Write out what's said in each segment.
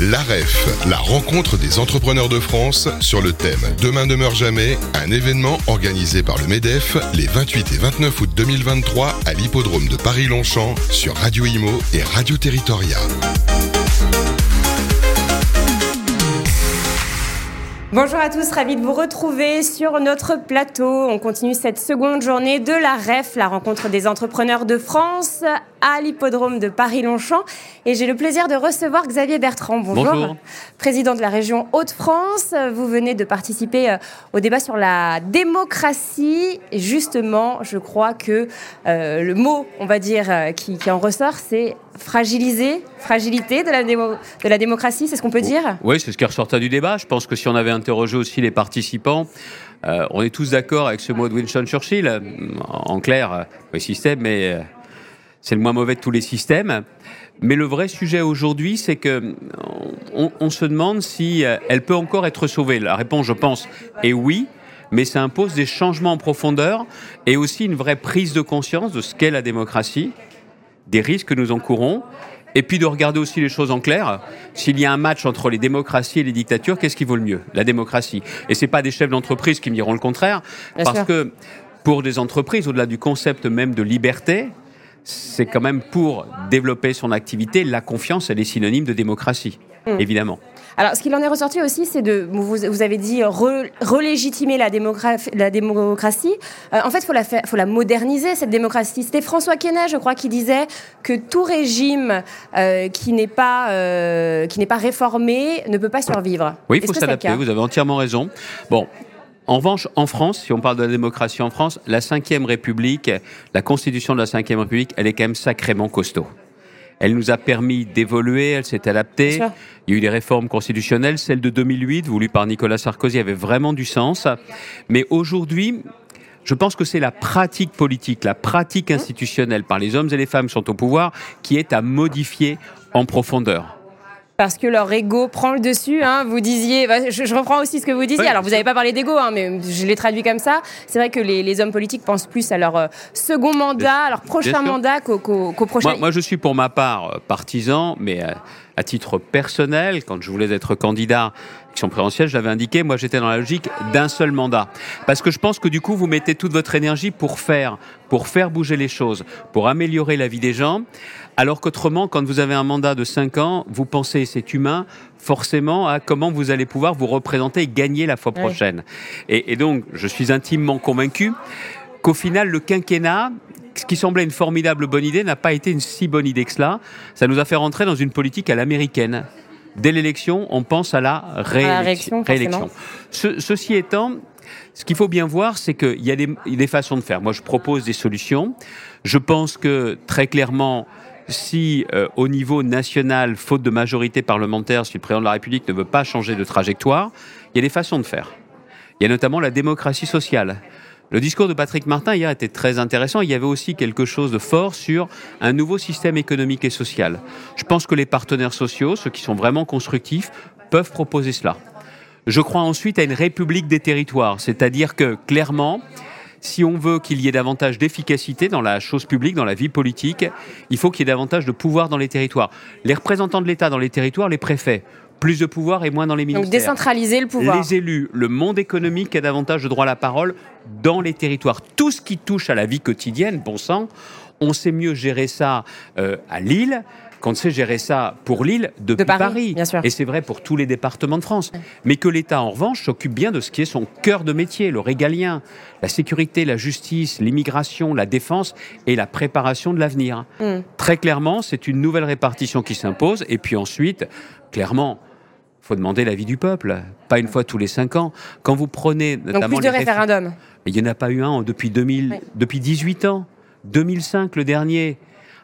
l'AREF, la rencontre des entrepreneurs de France sur le thème Demain ne meurt jamais, un événement organisé par le MEDEF les 28 et 29 août 2023 à l'hippodrome de Paris-Longchamp sur Radio Imo et Radio Territoria. Bonjour à tous, ravi de vous retrouver sur notre plateau. On continue cette seconde journée de la REF, la rencontre des entrepreneurs de France, à l'hippodrome de Paris-Longchamp. Et j'ai le plaisir de recevoir Xavier Bertrand. Bonjour. Président de la région Hauts-de-France. Vous venez de participer euh, au débat sur la démocratie. Et justement, je crois que euh, le mot, on va dire, euh, qui, en ressort, c'est fragiliser, fragilité de la, démocratie, c'est ce qu'on peut dire? Oui, c'est ce qui ressortait du débat. Je pense que si on avait interrogé aussi les participants, on est tous d'accord avec ce mot de Winston Churchill. En clair, le système, mais c'est le moins mauvais de tous les systèmes. Mais le vrai sujet aujourd'hui, c'est que on, se demande si euh, elle peut encore être sauvée. La réponse, je pense, est oui. Mais ça impose des changements en profondeur et aussi une vraie prise de conscience de ce qu'est la démocratie, des risques que nous encourons, et puis de regarder aussi les choses en clair. S'il y a un match entre les démocraties et les dictatures, qu'est-ce qui vaut le mieux? La démocratie. Et c'est pas des chefs d'entreprise qui me diront le contraire, parce que pour des entreprises, au-delà du concept même de liberté, c'est quand même pour développer son activité, la confiance, elle est synonyme de démocratie, hmm. évidemment. Alors, ce qu'il en est ressorti aussi, c'est de, vous, avez dit, relégitimer la, la démocratie. Euh, en fait, il faut la, faut la moderniser, cette démocratie. C'était François Quesnay, je crois, qui disait que tout régime euh, qui n'est pas, euh, qui n'est pas réformé ne peut pas survivre. Oui, il faut s'adapter, vous avez entièrement raison. Bon, en revanche, en France, si on parle de la démocratie en France, la Ve République, la constitution de la Ve République, elle est quand même sacrément costaud. Elle nous a permis d'évoluer, elle s'est adaptée. Il y a eu des réformes constitutionnelles. Celle de 2008, voulue par Nicolas Sarkozy, avait vraiment du sens. Mais aujourd'hui, je pense que c'est la pratique politique, la pratique institutionnelle par les hommes et les femmes qui sont au pouvoir qui est à modifier en profondeur parce que leur ego prend le dessus. Hein. Vous disiez, bah, je, reprends aussi ce que vous disiez. Alors, vous n'avez pas parlé d'ego, hein, mais je l'ai traduit comme ça. C'est vrai que les, hommes politiques pensent plus à leur euh, second mandat, à leur prochain mandat qu'au prochain. Moi, je suis pour ma part euh, partisan, mais euh, à titre personnel, quand je voulais être candidat élection présidentielle, j'avais indiqué, moi j'étais dans la logique d'un seul mandat. Parce que je pense que du coup, vous mettez toute votre énergie pour faire, pour faire bouger les choses, pour améliorer la vie des gens. Alors qu'autrement, quand vous avez un mandat de 5 ans, vous pensez, c'est humain, forcément à comment vous allez pouvoir vous représenter et gagner la fois prochaine. Et, et donc, je suis intimement convaincu qu'au final, le quinquennat, ce qui semblait une formidable bonne idée, n'a pas été une si bonne idée que cela. Ça nous a fait rentrer dans une politique à l'américaine. Dès l'élection, on pense à la réélection. ceci étant, ce qu'il faut bien voir, c'est qu'il y a des, des, façons de faire. Moi, je propose des solutions. Je pense que très clairement, si euh, au niveau national, faute de majorité parlementaire, si le président de la République ne veut pas changer de trajectoire, il y a des façons de faire. Il y a notamment la démocratie sociale. Le discours de Patrick Martin hier était très intéressant. Il y avait aussi quelque chose de fort sur un nouveau système économique et social. Je pense que les partenaires sociaux, ceux qui sont vraiment constructifs, peuvent proposer cela. Je crois ensuite à une république des territoires, c'est-à-dire que clairement, si on veut qu'il y ait davantage d'efficacité dans la chose publique, dans la vie politique, il faut qu'il y ait davantage de pouvoir dans les territoires. Les représentants de l'État dans les territoires, les préfets, plus de pouvoir et moins dans les ministères. Donc décentraliser le pouvoir. Les élus, le monde économique a davantage de droit à la parole dans les territoires. Tout ce qui touche à la vie quotidienne, bon sang, on sait mieux gérer ça euh, à Lille qu'on sait gérer ça pour Lille depuis de Paris. Bien sûr. Et c'est vrai pour tous les départements de France. Mais que l'État, en revanche, s'occupe bien de ce qui est son cœur de métier, le régalien, la sécurité, la justice, l'immigration, la défense et la préparation de l'avenir. Mm. Très clairement, c'est une nouvelle répartition qui s'impose. Et puis ensuite, clairement, faut demander l'avis du peuple, pas une fois tous les cinq ans. Quand vous prenez notamment Donc plus de référendums. Il n'y en a pas eu un depuis 2000, depuis 18 ans. 2005 le dernier.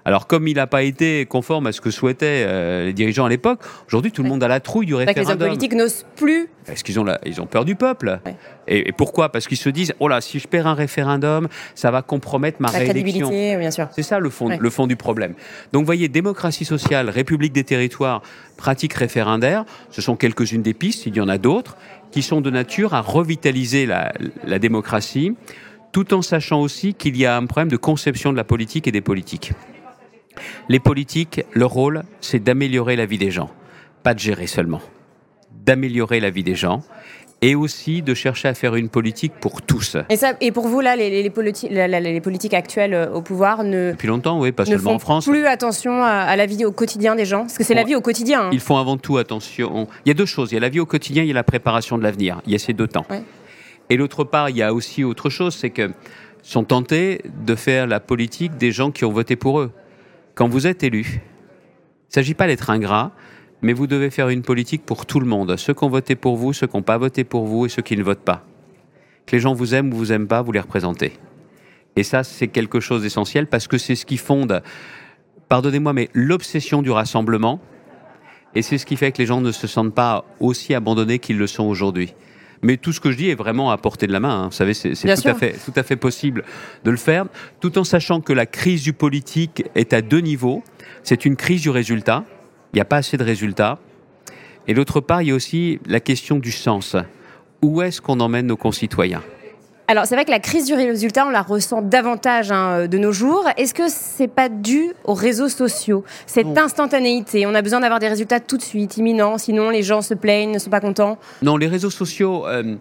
Alors, comme il n'a pas été conforme à ce que souhaitaient euh, les dirigeants à l'époque, aujourd'hui, tout le monde a la trouille du référendum. les hommes politiques n'osent plus. Est-ce qu'ils ont, ils ont peur du peuple et, pourquoi? Parce qu'ils se disent oh là, si je perds un référendum, ça va compromettre ma la réélection. bien sûr. C'est ça le fond, le fond du problème. Donc, vous voyez, démocratie sociale, République des territoires, pratique référendaire, ce sont quelques-unes des pistes, il y en a d'autres, qui sont de nature à revitaliser la, la démocratie, tout en sachant aussi qu'il y a un problème de conception de la politique et des politiques. Les politiques, leur rôle, c'est d'améliorer la vie des gens. pas de gérer seulement, d'améliorer la vie des gens et aussi de chercher à faire une politique pour tous. Et, ça, et pour vous, là, les, les, les politiques actuelles euh, au pouvoir ne. Depuis longtemps, oui, pas seulement en France. plus attention à, la vie au quotidien des gens Parce que c'est la vie au quotidien. Hein. Ils font avant tout attention. Il y a deux choses. Il y a la vie au quotidien, il y a la préparation de l'avenir. Il y a ces deux temps. Et l'autre part, il y a aussi autre chose, c'est que sont tentés de faire la politique des gens qui ont voté pour eux. Quand vous êtes élu, il ne s'agit pas d'être ingrat, mais vous devez faire une politique pour tout le monde, ceux qui ont voté pour vous, ceux qui n'ont pas voté pour vous et ceux qui ne votent pas. Que les gens vous aiment ou vous aiment pas, vous les représentez. Et ça, c'est quelque chose d'essentiel parce que c'est ce qui fonde, pardonnez-moi, mais l'obsession du rassemblement. Et c'est ce qui fait que les gens ne se sentent pas aussi abandonnés qu'ils le sont aujourd'hui. Mais tout ce que je dis est vraiment à portée de la main. Hein. Vous savez, c'est tout à, fait, tout à fait possible de le faire, tout en sachant que la crise du politique est à deux niveaux. C'est une crise du résultat, il n'y a pas assez de résultats. Et d'autre part, il y a aussi la question du sens. Où est-ce qu'on emmène nos concitoyens? Alors c'est vrai que la crise du résultat, on la ressent davantage hein, de nos jours. Est-ce que c'est pas dû aux réseaux sociaux, cette instantanéité? On a besoin d'avoir des résultats tout de suite, imminents, sinon les gens se plaignent, ne sont pas contents. Non, les réseaux sociaux. Euh, euh,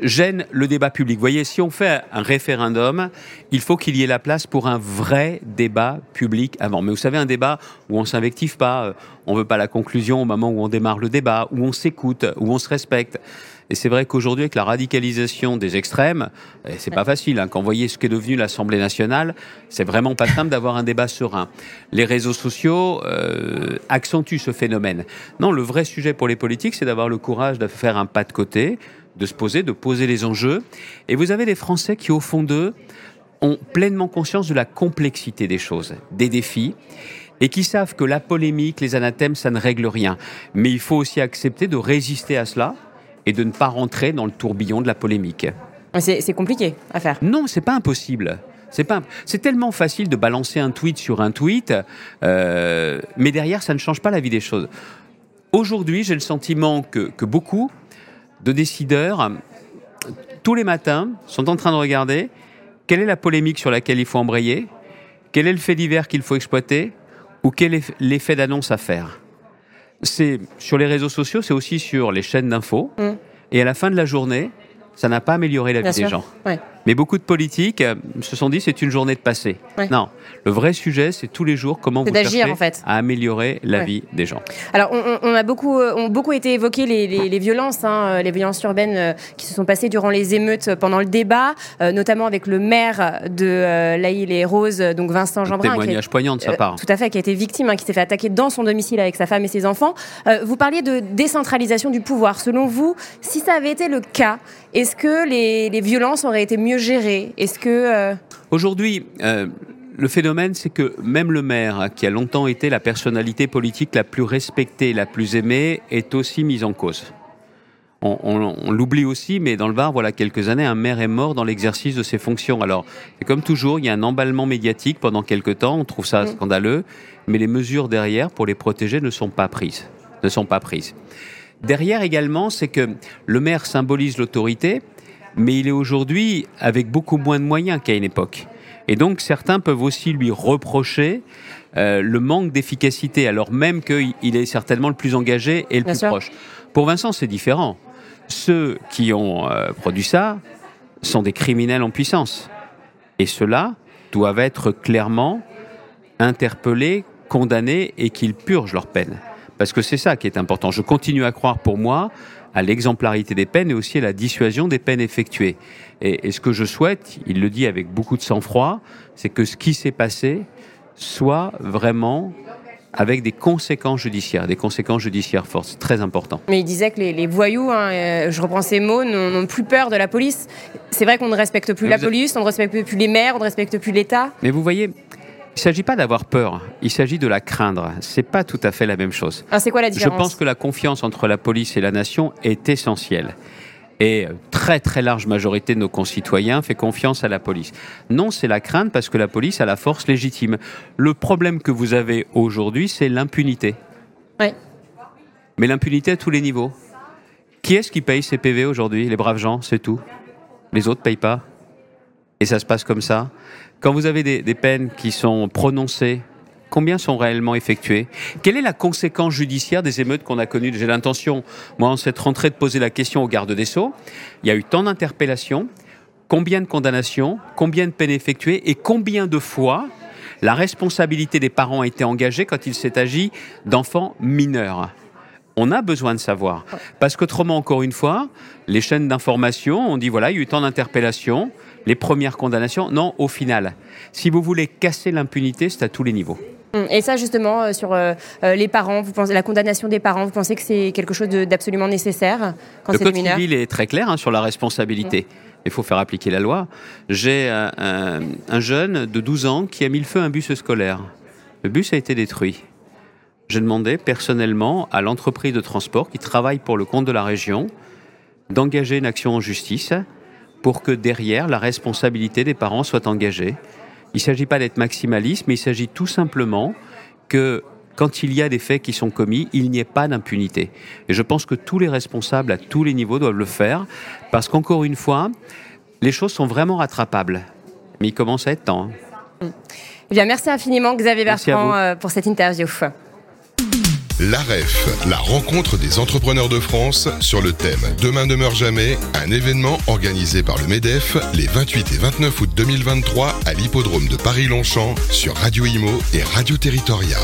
gêne le débat public. Vous voyez, si on fait un référendum, il faut qu'il y ait la place pour un vrai débat public avant. Mais vous savez, un débat où on s'invective pas, euh, on veut pas la conclusion au moment où on démarre le débat, où on s'écoute, où on se respecte. Et c'est vrai qu'aujourd'hui, avec la radicalisation des extrêmes, c'est pas facile. Hein. Quand vous voyez ce qu'est devenu l'Assemblée nationale, c'est vraiment pas simple d'avoir un débat serein. Les réseaux sociaux euh, accentuent ce phénomène. Non, le vrai sujet pour les politiques, c'est d'avoir le courage de faire un pas de côté, de se poser, de poser les enjeux. Et vous avez des Français qui, au fond d'eux, ont pleinement conscience de la complexité des choses, des défis, et qui savent que la polémique, les anathèmes, ça ne règle rien. Mais il faut aussi accepter de résister à cela et de ne pas rentrer dans le tourbillon de la polémique. C'est compliqué à faire. Non, c'est pas impossible. C'est pas, c'est tellement facile de balancer un tweet sur un tweet, euh, mais derrière, ça ne change pas la vie des choses. Aujourd'hui, j'ai le sentiment que, que beaucoup de décideurs, tous les matins, sont en train de regarder quelle est la polémique sur laquelle il faut embrayer, quel est le fait divers qu'il faut exploiter, ou quel est l'effet d'annonce à faire. C'est sur les réseaux sociaux, c'est aussi sur les chaînes d'infos. Mmh. Et à la fin de la journée, ça n'a pas amélioré la vie des gens. Mais beaucoup de politiques euh, se sont dit c'est une journée de passé. Non, le vrai sujet c'est tous les jours comment vous cherchez en fait. à améliorer la vie des gens. Alors on, a beaucoup, euh, ont beaucoup été évoquées les, violences, hein, euh, les violences urbaines qui se sont passées durant les émeutes pendant le débat, notamment avec le maire de l'Aïle et Rose, donc Vincent Jeanbrun. Un témoignage poignant de sa part. tout à fait, qui a été victime, hein, qui s'est fait attaquer dans son domicile avec sa femme et ses enfants. vous parliez de décentralisation du pouvoir. Selon vous, si ça avait été le cas, est-ce que les, les violences auraient été mieux gérer? Est-ce que euh, aujourd'hui euh, le phénomène, c'est que même le maire, qui a longtemps été la personnalité politique la plus respectée, la plus aimée, est aussi mis en cause. On, l'oublie aussi, mais dans le Var, voilà quelques années, un maire est mort dans l'exercice de ses fonctions. Alors, comme toujours, il y a un emballement médiatique pendant quelques temps, on trouve ça mm. scandaleux, mais les mesures derrière pour les protéger ne sont pas prises. Ne sont pas prises. Derrière également, c'est que le maire symbolise l'autorité, mais il est aujourd'hui avec beaucoup moins de moyens qu'à une époque. Et donc certains peuvent aussi lui reprocher euh, le manque d'efficacité, alors même qu'il est certainement le plus engagé et le plus proche. Pour Vincent, c'est différent. Ceux qui ont euh, produit ça sont des criminels en puissance. Et ceux-là doivent être clairement interpellés, condamnés et qu'ils purgent leur peine. Parce que c'est ça qui est important. Je continue à croire pour moi à l'exemplarité des peines et aussi à la dissuasion des peines effectuées. Et, ce que je souhaite, il le dit avec beaucoup de sang-froid, c'est que ce qui s'est passé soit vraiment avec des conséquences judiciaires, des conséquences judiciaires fortes. C'est très important. Mais il disait que les, voyous, hein, euh, je reprends ces mots, n'ont plus peur de la police. C'est vrai qu'on ne respecte plus la police, on ne respecte plus les maires, on ne respecte plus l'État. Mais vous voyez, il ne s'agit pas d'avoir peur, il s'agit de la craindre. C'est pas tout à fait la même chose. Ah, c'est quoi la différence Je pense que la confiance entre la police et la nation est essentielle. Et très très large majorité de nos concitoyens fait confiance à la police. Non, c'est la crainte parce que la police a la force légitime. Le problème que vous avez aujourd'hui, c'est l'impunité. Oui. Mais l'impunité à tous les niveaux. Qui est-ce qui paye ces PV aujourd'hui Les braves gens, c'est tout. Les autres payent pas. Et ça se passe comme ça. Quand vous avez des, peines qui sont prononcées Combien sont réellement effectués Quelle est la conséquence judiciaire des émeutes qu'on a connues? J'ai l'intention, moi, en cette rentrée, de poser la question au garde des Sceaux. Il y a eu tant d'interpellations, combien de condamnations, combien de peines effectuées et combien de fois la responsabilité des parents a été engagée quand il s'est agi d'enfants mineurs? On a besoin de savoir. Parce qu'autrement, encore une fois, les chaînes d'information, on dit voilà, il y a eu tant d'interpellations, les premières condamnations. Non, au final, si vous voulez casser l'impunité, c'est à tous les niveaux. Hum, et ça, justement, euh, sur euh, euh, les parents, vous pensez, la condamnation des parents, vous pensez que c'est quelque chose d'absolument nécessaire quand Le code civil est très clair hein, sur la responsabilité. Il faut faire appliquer la loi. J'ai un, un, jeune de 12 ans qui a mis le feu à un bus scolaire. Le bus a été détruit. J'ai demandé personnellement à l'entreprise de transport qui travaille pour le compte de la région d'engager une action en justice pour que derrière la responsabilité des parents soit engagée. Il ne s'agit pas d'être maximaliste, mais il s'agit tout simplement que quand il y a des faits qui sont commis, il n'y ait pas d'impunité. Et je pense que tous les responsables à tous les niveaux doivent le faire, parce qu'encore une fois, les choses sont vraiment rattrapables. Mais il commence à être temps. Hein. Eh bien, merci infiniment Xavier Bertrand euh, pour cette interview. L'AREF, la rencontre des entrepreneurs de France sur le thème Demain ne meurt jamais, un événement organisé par le MEDEF les 28 et 29 août 2023 à l'hippodrome de Paris-Longchamp sur Radio Imo et Radio Territoria.